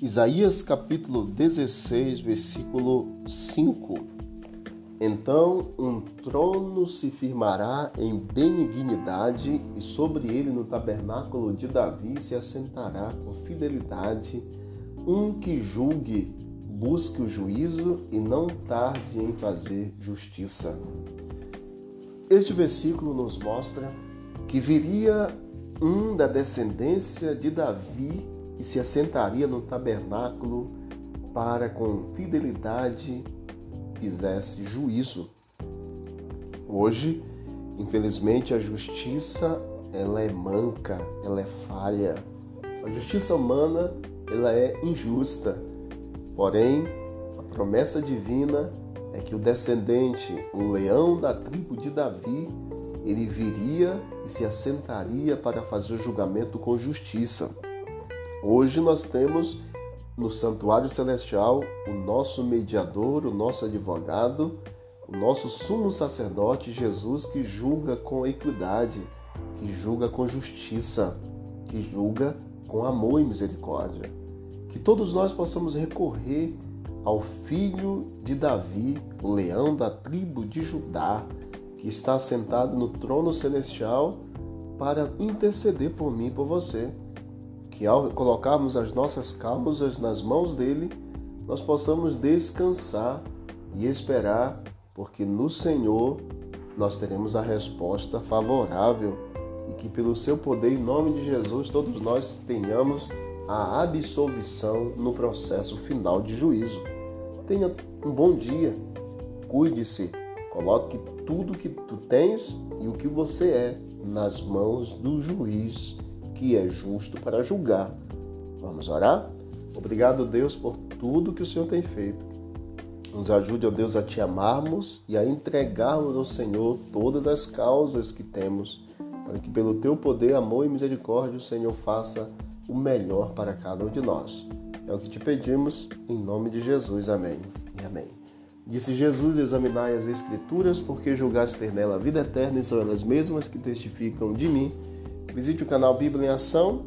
Isaías capítulo 16, versículo 5. Então um trono se firmará em benignidade, e sobre ele no tabernáculo de Davi se assentará com fidelidade um que julgue, busque o juízo e não tarde em fazer justiça. Este versículo nos mostra que viria um da descendência de Davi e se assentaria no tabernáculo para com fidelidade fizesse juízo. Hoje, infelizmente, a justiça ela é manca, ela é falha. A justiça humana ela é injusta. Porém, a promessa divina é que o descendente, o leão da tribo de Davi, ele viria e se assentaria para fazer o julgamento com justiça. Hoje nós temos no santuário celestial o nosso mediador, o nosso advogado, o nosso sumo sacerdote Jesus que julga com equidade, que julga com justiça, que julga com amor e misericórdia. Que todos nós possamos recorrer ao filho de Davi, o leão da tribo de Judá, que está sentado no trono celestial para interceder por mim e por você que ao colocarmos as nossas causas nas mãos dele, nós possamos descansar e esperar, porque no Senhor nós teremos a resposta favorável e que pelo seu poder, em nome de Jesus, todos nós tenhamos a absolvição no processo final de juízo. Tenha um bom dia, cuide-se, coloque tudo que tu tens e o que você é nas mãos do juiz que é justo para julgar. Vamos orar? Obrigado, Deus, por tudo que o Senhor tem feito. Nos ajude, ó Deus, a te amarmos e a entregarmos ao Senhor todas as causas que temos, para que pelo teu poder, amor e misericórdia o Senhor faça o melhor para cada um de nós. É o que te pedimos, em nome de Jesus. Amém e amém. Disse Jesus: Examinai as Escrituras, porque julgaste ter nela a vida eterna, e são elas mesmas que testificam de mim. Visite o canal Bíblia em Ação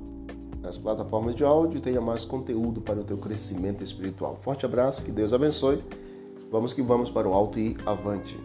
nas plataformas de áudio e tenha mais conteúdo para o teu crescimento espiritual. Forte abraço, que Deus abençoe. Vamos que vamos para o alto e avante.